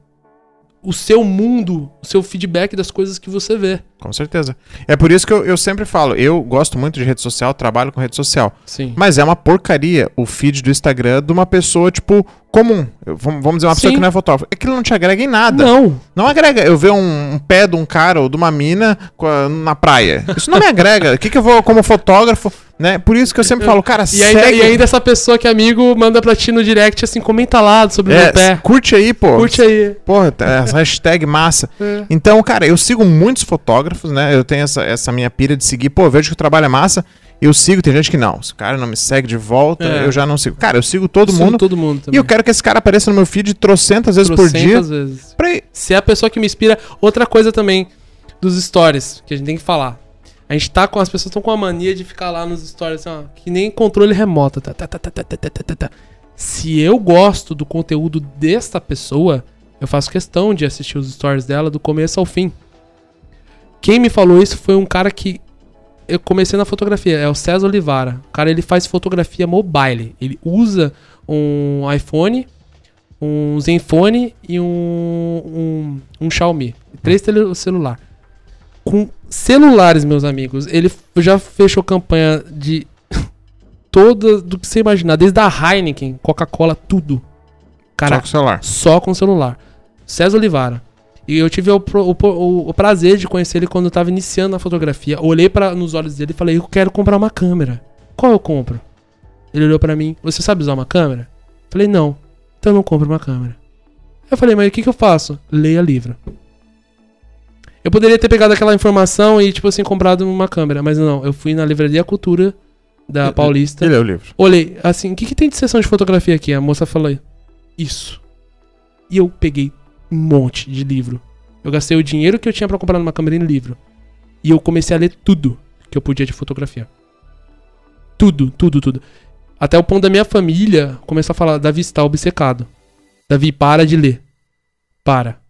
O seu mundo, o seu feedback das coisas que você vê. Com certeza. É por isso que eu, eu sempre falo, eu gosto muito de rede social, trabalho com rede social. Sim. Mas é uma porcaria o feed do Instagram de uma pessoa, tipo, comum. Eu- vamos dizer, uma pessoa Sim. que não é fotógrafo. Aquilo não te agrega em nada. Não. Não agrega. Eu ver um, um pé de um cara ou de uma mina na praia. Isso não me agrega. O que, que eu vou, como fotógrafo, né? Por isso que eu sempre falo, cara, E ainda, segue. e ainda essa pessoa que é amigo manda pra ti no direct assim, comenta lá sobre o É, meu pé. curte aí, pô. Curte aí. Porra, tá, hashtag massa. É. Então, cara, eu sigo muitos fotógrafos, né? Eu tenho essa, essa minha pira de seguir. Pô, eu vejo que o trabalho é massa. Eu sigo, tem gente que não. Se o cara não me segue de volta, É. eu já não sigo. Cara, eu sigo todo Sigo mundo. Todo mundo E também. eu quero que esse cara apareça no meu feed trocentas vezes por dia. Trocentas vezes. Pra... Se é a pessoa que me inspira. Outra coisa também dos stories, que a gente tem que falar. A gente tá com. As pessoas estão com a mania de ficar lá nos stories assim, ó. Que nem controle remoto. Tá tá, tá, tá, tá, tá, tá, tá, tá, tá. Se eu gosto do conteúdo desta pessoa, eu faço questão de assistir os stories dela do começo ao fim. Quem me falou isso foi um cara que. Eu comecei na fotografia, é o César Olivara. O cara ele faz fotografia mobile. Ele usa um iPhone um Zenfone e um, um, um Xiaomi. Três hum. celular. Com celulares, meus amigos, ele já fechou campanha de todas do que você imaginar, desde a Heineken, Coca-Cola, tudo. Só Cara, com o celular. só com celular. César Olivara. E eu tive o, o o- prazer de conhecer ele quando eu tava iniciando a fotografia. Olhei para nos olhos dele e falei: Eu quero comprar uma câmera. Qual eu compro? Ele olhou pra mim: Você sabe usar uma câmera? Falei: Não. Então eu não compro uma câmera. Eu falei: Mas o que, que eu faço? Leia livro. Eu poderia ter pegado aquela informação e, tipo assim, comprado uma câmera. Mas não, eu fui na Livraria Cultura da Paulista. Ele é o livro. Olhei, assim, o que, que tem de sessão de fotografia aqui? A moça falou, isso. E eu peguei um monte de livro. Eu gastei o dinheiro que eu tinha pra comprar numa câmera em livro. E eu comecei a ler tudo que eu podia de fotografia. Tudo, tudo, tudo. Até o ponto da minha família começar a falar, Davi está obcecado. Davi, para de ler. Para.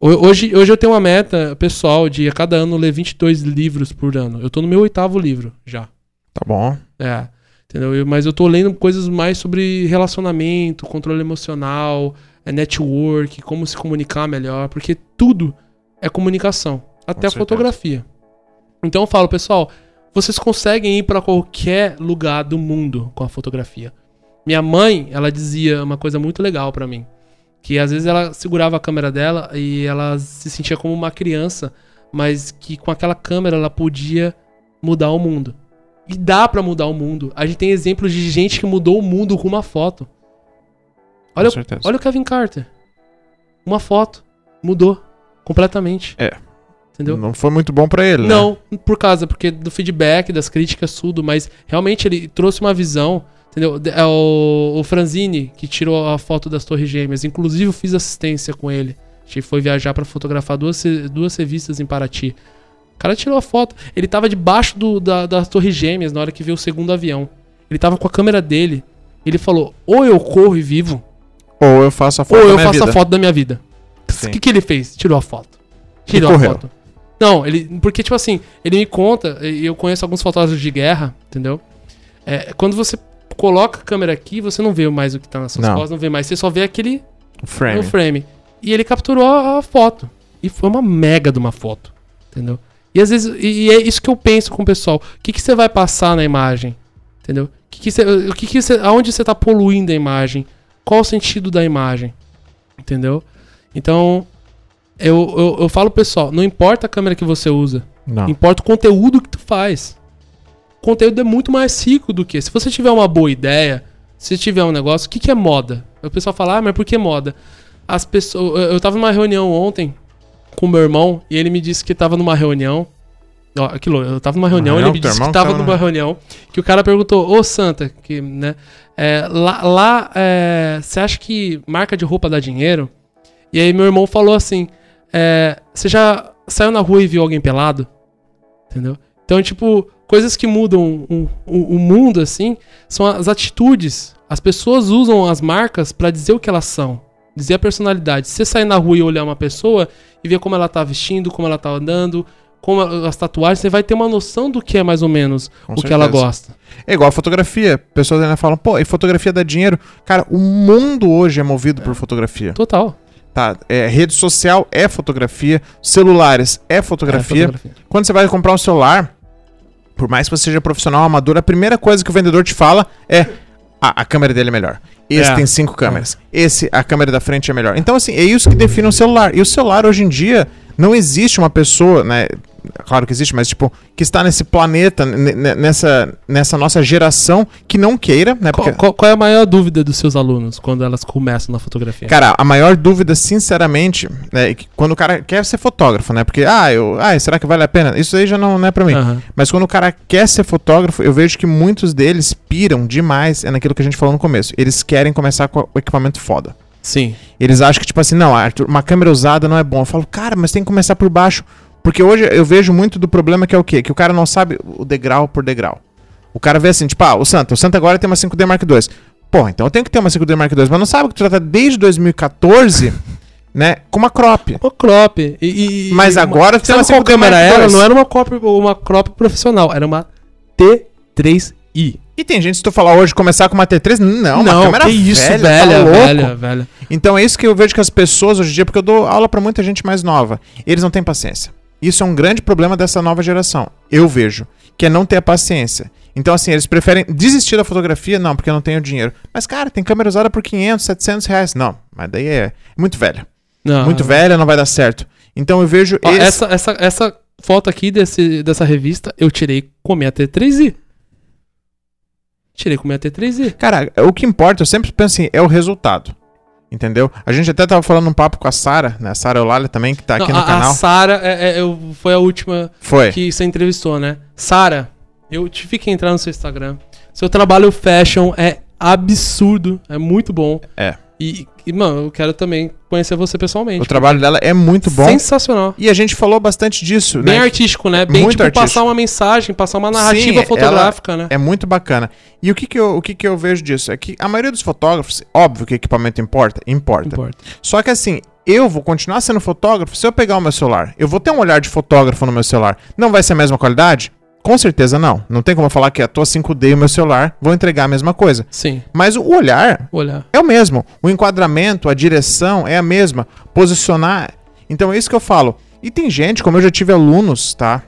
Ho- Hoje, hoje eu tenho uma meta pessoal de a cada ano ler 22 livros por ano. Eu tô no meu oitavo livro já. Tá bom. É. Entendeu? Eu- mas eu tô lendo coisas mais sobre relacionamento, controle emocional, é, network, como se comunicar melhor, porque tudo é comunicação, até a certeza. fotografia. Então eu falo, pessoal, vocês conseguem ir pra qualquer lugar do mundo com a fotografia. Minha mãe, ela dizia uma coisa muito legal pra mim, que às vezes ela segurava a câmera dela e ela se sentia como uma criança, mas que com aquela câmera ela podia mudar o mundo. E dá pra mudar o mundo. A gente tem exemplos de gente que mudou o mundo com uma foto. Olha, com certeza. olha o Kevin Carter. Uma foto. Mudou. Completamente. É. Entendeu? Não foi muito bom pra ele, né? Não, por causa, porque do feedback, das críticas, tudo, mas realmente ele trouxe uma visão, entendeu? De- É o, o Franzini que tirou a foto das Torres Gêmeas. Inclusive, eu fiz assistência com ele. A gente foi viajar pra fotografar duas, duas revistas em Paraty. O cara tirou a foto. Ele tava debaixo do, da, das Torres Gêmeas na hora que veio o segundo avião. Ele tava com a câmera dele. Ele falou: ou eu corro e vivo, Ou eu faço a foto ou da eu minha faço vida. a foto da minha vida. O que, que ele fez? Tirou a foto. Tirou a foto. Não, ele. Porque, tipo assim, ele me conta, e eu conheço alguns fotógrafos de guerra, entendeu? É, quando você coloca a câmera aqui, você não vê mais o que tá nas suas Não. costas, não vê mais, você só vê aquele frame. frame. E ele capturou a, a foto. E foi uma mega de uma foto. Entendeu? E às vezes. E, e é isso que eu penso com o pessoal. O que, que você vai passar na imagem? Entendeu? O que, que você, o que, que aonde você tá poluindo a imagem? Qual o sentido da imagem? Entendeu? Então. Eu, eu, eu falo, pessoal, não importa a câmera que você usa. Não. Importa o conteúdo que tu faz. O conteúdo é muito mais rico do que. Se você tiver uma boa ideia, se tiver um negócio, o que, que é moda? O pessoal fala, ah, mas por que moda? As pessoas. Eu, tava numa reunião ontem com meu irmão e ele me disse que tava numa reunião. Ó, aquilo, eu tava numa reunião, reunião ele me disse que tava tava numa reunião, que o cara perguntou, ô Santa, que, né? é, lá, lá é, você acha que marca de roupa dá dinheiro? E aí meu irmão falou assim: é, Você já saiu na rua e viu alguém pelado? Entendeu? Então, tipo, coisas que mudam o, o, o mundo, assim, são as atitudes. As pessoas usam as marcas pra dizer o que elas são. dizer a personalidade. Se você sair na rua e olhar uma pessoa e ver como ela tá vestindo, como ela tá andando, como as tatuagens, você vai ter uma noção do que é mais ou menos Com o que ela certeza. gosta. É igual a fotografia. Pessoas ainda falam, pô, e fotografia dá dinheiro. Cara, o mundo hoje é movido por fotografia. Total. Tá? É, rede social é fotografia, celulares é fotografia. É fotografia. Quando você vai comprar um celular, por mais que você seja profissional amador, a primeira coisa que o vendedor te fala é: ah, a câmera dele é melhor. Esse É. tem cinco câmeras. Esse, a câmera da frente é melhor. Então, assim, é isso que define um celular. E o celular, hoje em dia, não existe uma pessoa, né? Claro que existe, mas tipo, que está nesse planeta, nessa, nessa nossa geração, que não queira, né? Qual, Porque, qual- qual é a maior dúvida dos seus alunos quando elas começam na fotografia? Cara, a maior dúvida, sinceramente, é que quando o cara quer ser fotógrafo, né? Porque, ah, eu, ah, será que vale a pena? Isso aí já não, não é pra mim. Aham. Mas quando o cara quer ser fotógrafo, eu vejo que muitos deles piram demais é naquilo que a gente falou no começo. Eles querem começar com o equipamento foda. Sim. Eles acham que, tipo assim, não, Arthur, uma câmera usada não é bom. Eu falo, cara, mas tem que começar por baixo. Porque hoje eu vejo muito do problema que é o quê? Que o cara não sabe o degrau por degrau. O cara vê assim, tipo, ah, o Santa, o Santa agora tem uma 5D Mark II. Pô, então eu tenho que ter uma 5D Mark II, mas não sabe que tu já tá desde 2014, né, com uma crop. O crop. E, e- Mas e- agora tem sabe uma qual 5D câmera era? Não era uma crop, uma crop profissional, era uma T3i. E tem gente, se tu falar hoje começar com uma T3, não, uma câmera que isso, velha, velha, tá louco. velha, velha. Então é isso que eu vejo que as pessoas hoje em dia, porque eu dou aula pra muita gente mais nova, eles não têm paciência. Isso é um grande problema dessa nova geração. Eu vejo. Que é não ter a paciência. Então, assim, eles preferem desistir da fotografia, não, porque eu não tenho dinheiro. Mas, cara, tem câmera usada por 500, 700 reais. Não, mas daí é muito velha. Não, Muito velha, não vai dar certo. Então eu vejo Ó, esse- essa, essa, essa foto aqui desse, dessa revista eu tirei com minha T3i. Tirei com minha T3i. Cara, o que importa, eu sempre penso assim, é o resultado. Entendeu? A gente até tava falando um papo com a Sara, né? A Sara Eulália também, que tá aqui Não, no a, canal. A Sara é, é, eu- foi a última Foi. que você entrevistou, né? Sara, eu tive que entrar no seu Instagram. Seu trabalho fashion é absurdo, é muito bom. É. E, e, mano, eu quero também conhecer você pessoalmente. O trabalho dela é muito bom. Sensacional. E a gente falou bastante disso, Bem né? artístico, né? Bem, Muito tipo, artístico. passar uma mensagem, passar uma narrativa Sim, fotográfica, né? É muito bacana. E o que que eu, o que que eu vejo disso? É que a maioria dos fotógrafos, óbvio que equipamento importa, importa. Importa. Só que assim, eu vou continuar sendo fotógrafo se eu pegar o meu celular. Eu vou ter um olhar de fotógrafo no meu celular. Não vai ser a mesma qualidade? Com certeza não. Não tem como eu falar que a tua 5D e o meu celular vão entregar a mesma coisa. Sim, Mas o olhar olhar. é o mesmo. O enquadramento, a direção é a mesma. Posicionar. Então é isso que eu falo. E tem gente, como eu já tive alunos, tá?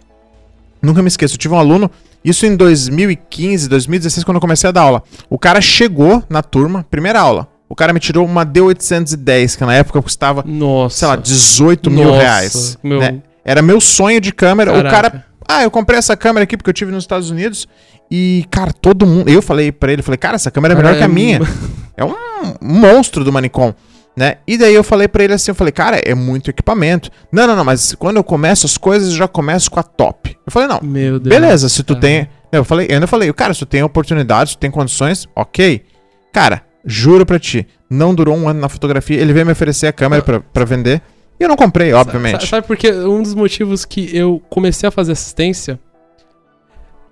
Nunca me esqueço, eu tive um aluno, isso em 2015, 2016, quando eu comecei a dar aula. O cara chegou na turma, primeira aula. O cara me tirou uma D810, que na época custava, Nossa. sei lá, 18 mil Nossa, reais. meu- né? Era meu sonho de câmera. O Caraca. cara. Ah, eu comprei essa câmera aqui porque eu tive nos Estados Unidos. E, cara, todo mundo. Eu falei pra ele, falei, cara, essa câmera é melhor Cara, que a é minha. É um monstro do Manicom, né? E daí eu falei pra ele assim, eu falei, cara, é muito equipamento. Não, não, não, mas quando eu começo as coisas, eu já começo com a top. Eu falei, não, Meu Deus. beleza, se tu cara. tem... Eu falei, eu ainda falei, cara, se tu tem oportunidade, se tu tem condições, ok. Cara, juro pra ti, não durou um ano na fotografia, ele veio me oferecer a câmera pra, pra vender, e eu não comprei, obviamente. Sa- Sabe por quê? Um dos motivos que eu comecei a fazer assistência.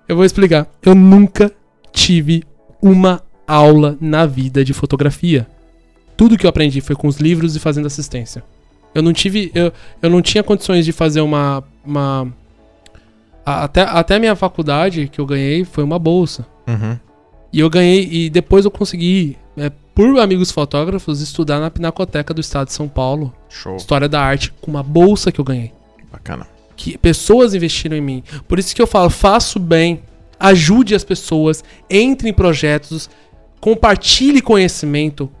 Eu vou explicar. Eu nunca tive uma aula na vida de fotografia. Tudo que eu aprendi foi com os livros e fazendo assistência. Eu não tive. Eu, eu não tinha condições de fazer uma. uma até, até a minha faculdade que eu ganhei foi uma bolsa. Uhum. E eu ganhei, e depois eu consegui, é, por amigos fotógrafos, estudar na Pinacoteca do Estado de São Paulo, Show, História da Arte, com uma bolsa que eu ganhei. bacana. Que pessoas investiram em mim. Por isso que eu falo, faço bem, ajude as pessoas, entre em projetos, compartilhe conhecimento,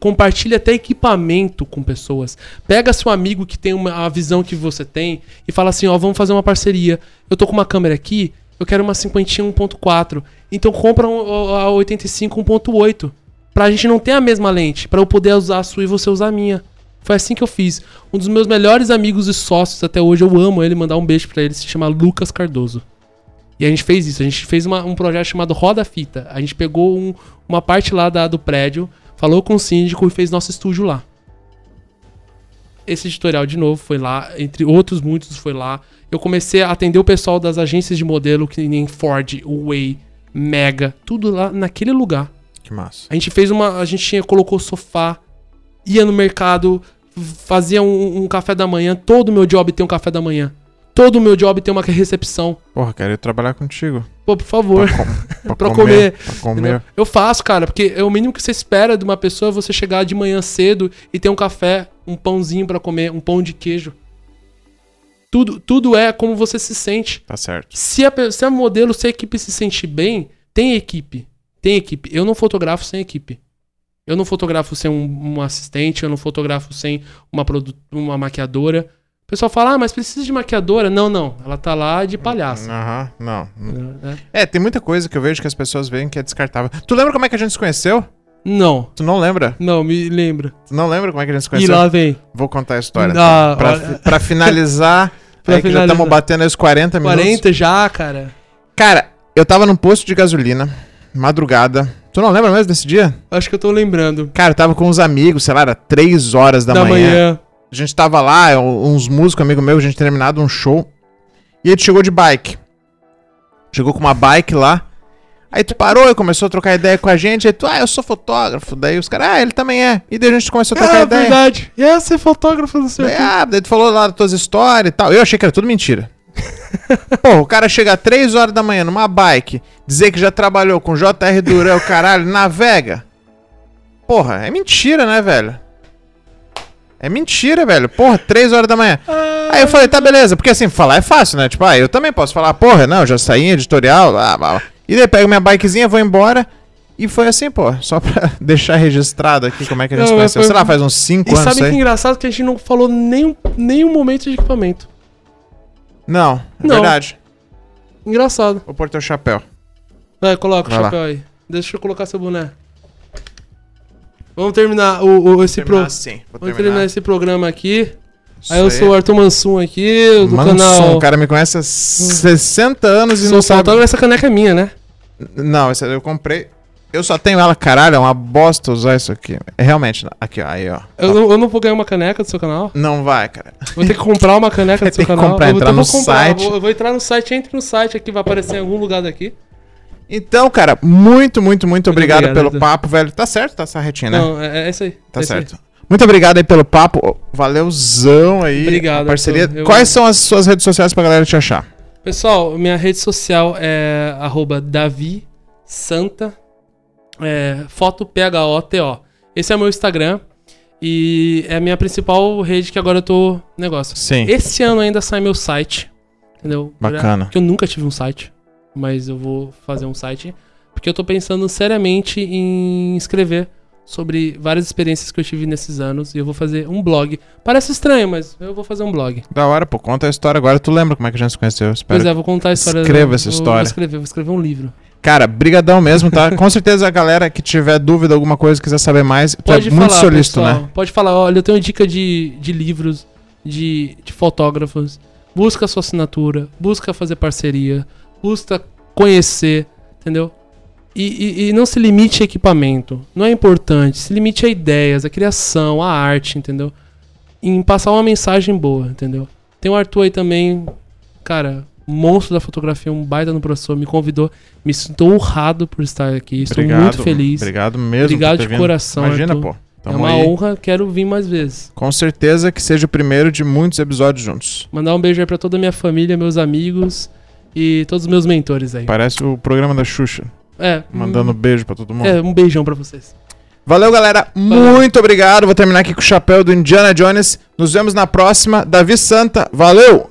compartilhe até equipamento com pessoas. Pega seu amigo que tem uma, a visão que você tem e fala assim, ó, vamos fazer uma parceria. Eu tô com uma câmera aqui, eu quero uma cinquentinha 1.4. Então compra um, a 85 1.8. Pra gente não ter a mesma lente, pra eu poder usar a sua e você usar a minha. Foi assim que eu fiz. Um dos meus melhores amigos e sócios até hoje, eu amo ele, mandar um beijo pra ele, se chama Lucas Cardoso. E a gente fez isso, a gente fez uma- um projeto chamado Roda Fita. A gente pegou um- uma parte lá da- do prédio, falou com o síndico e fez nosso estúdio lá. Esse editorial, de novo, foi lá, entre outros muitos, foi lá. Eu comecei a atender o pessoal das agências de modelo, que nem Ford, Way, Mega, tudo lá naquele lugar. Que massa. A gente fez uma. A gente tinha, colocou sofá. ia no mercado, fazia um, um café da manhã. Todo meu job tem um café da manhã. Todo meu job tem uma recepção. Porra, quero ir trabalhar contigo. Pô, por favor. Pra, com- pra Pra comer. comer. Pra comer. Eu faço, cara, porque é o mínimo que você espera de uma pessoa é você chegar de manhã cedo e ter um café, um pãozinho pra comer, um pão de queijo. Tudo, tudo é como você se sente. Tá certo. Se a, se a modelo, se a equipe se sente bem, tem equipe. Tem equipe. Eu não fotografo sem equipe. Eu não fotografo sem um, um assistente, eu não fotografo sem uma, uma maquiadora. O pessoal fala, ah, mas precisa de maquiadora. Não, não. Ela tá lá de palhaço. Aham, não. né? É, tem muita coisa que eu vejo que as pessoas veem que é descartável. Tu lembra como é que a gente se conheceu? Não, Tu não lembra? não, me lembra. Tu não lembra como é que a gente se E conheceu? lá vem. Vou contar a história. Ah, tá? pra, olha- pra finalizar, Pra aí que já finalizar. estamos batendo aí os 40 minutos. 40 já, cara. Cara, eu tava num posto de gasolina, madrugada. Tu não lembra mesmo desse dia? Acho que eu tô lembrando. Cara, eu tava com uns amigos, sei lá, era 3 horas da, Da, manhã. manhã. A gente tava lá, uns músicos, amigo meu, a gente terminado um show. E ele chegou de bike. Chegou com uma bike lá. Aí tu parou e começou a trocar ideia com a gente. Aí tu, ah, eu sou fotógrafo. Daí os caras, ah, ele também é. E daí a gente começou a trocar É ideia. verdade. E é ser fotógrafo do seu ah, daí tu falou lá das tuas histórias e tal. Eu achei que era tudo mentira. Pô, o cara chega às 3 horas da manhã numa bike, dizer que já trabalhou com JR Duran, o caralho, navega. Porra, é mentira, né, velho? É mentira, velho. Porra, 3 horas da manhã. Aí eu falei, tá, beleza. Porque assim, falar é fácil, né? Tipo, ah, eu também posso falar, porra, não, já saí em editorial, blá. E daí pego minha bikezinha, vou embora. E foi assim, pô, só pra deixar registrado aqui como é que a gente Não, conheceu. mas Sei foi- lá, faz uns 5 E anos sabe isso que é engraçado que a gente não falou nenhum, nenhum momento de equipamento. Não, é Não. verdade. Engraçado. Vou pôr teu chapéu. Vai, coloca Vai o lá. chapéu aí. Deixa eu colocar seu boné. Vamos terminar o, o- esse pro... Terminar assim. Vou Vamos terminar esse programa aqui. Isso aí eu sou o Arthur Mansum aqui, do Mansum, canal. o cara me conhece há 60 anos e Sou não sabe. fotógrafo, essa caneca é minha, né? Não, essa eu comprei. Eu só tenho ela, caralho, é uma bosta usar isso aqui. Realmente, aqui, ó, aí, ó. Eu, não, eu não vou ganhar uma caneca do seu canal. Não vai, cara. Vou ter que comprar uma caneca do seu canal. comprar, eu vou, entrar então no comprar, site. Vou, eu vou entrar no site, entre no site aqui, vai aparecer em algum lugar daqui. Então, cara, muito, muito, muito obrigado obrigado, pelo Arthur. papo, velho. Tá certo, tá essa retinha, né? Não, é, é isso aí. tá é isso aí. certo. Muito obrigado aí pelo papo. Valeuzão aí. Obrigado, parceria. Eu- Quais são as suas redes sociais pra galera te achar? Pessoal, minha rede social é arroba Davi Santa é, foto P-H-O-T-O. Esse é o meu Instagram e é a minha principal rede que agora eu tô negócio. Sim. Esse ano ainda sai meu site, entendeu? Bacana. Porque eu nunca tive um site, mas eu vou fazer um site porque eu tô pensando seriamente em escrever sobre várias experiências que eu tive nesses anos e eu vou fazer um blog. Parece estranho, mas eu vou fazer um blog. Da hora, pô. Conta a história agora. Tu lembra como é que a gente se conheceu? Espero Pois é, vou contar a história. escreva essa história. Vou escrever, vou escrever um livro. Cara, brigadão mesmo, tá? Com certeza a galera que tiver dúvida, alguma coisa, quiser saber mais, tu Pode é muito falar, solícito, pessoal. né? Pode falar, olha, eu tenho dica de, de livros, de, de fotógrafos. Busca a sua assinatura, busca fazer parceria, busca conhecer, entendeu? E, e- e não se limite a equipamento. Não é importante. Se limite a ideias, a criação, a arte, entendeu? Em passar uma mensagem boa, entendeu? Tem o Arthur aí também, cara, monstro da fotografia, um baita no professor, me convidou. Me sinto honrado por estar aqui. Estou muito feliz. Obrigado mesmo. Obrigado de vindo. coração, Imagina, Arthur. pô. é Tamo uma aí. honra, quero vir mais vezes. Com certeza que seja o primeiro de muitos episódios juntos. Mandar um beijo aí pra toda a minha família, meus amigos e todos os meus mentores aí. Parece o programa da Xuxa, É, mandando beijo pra todo mundo. É, um beijão pra vocês. Valeu, galera. Muito obrigado. Vou terminar aqui com o chapéu do Indiana Jones. Nos vemos na próxima. Davi Santa. Valeu!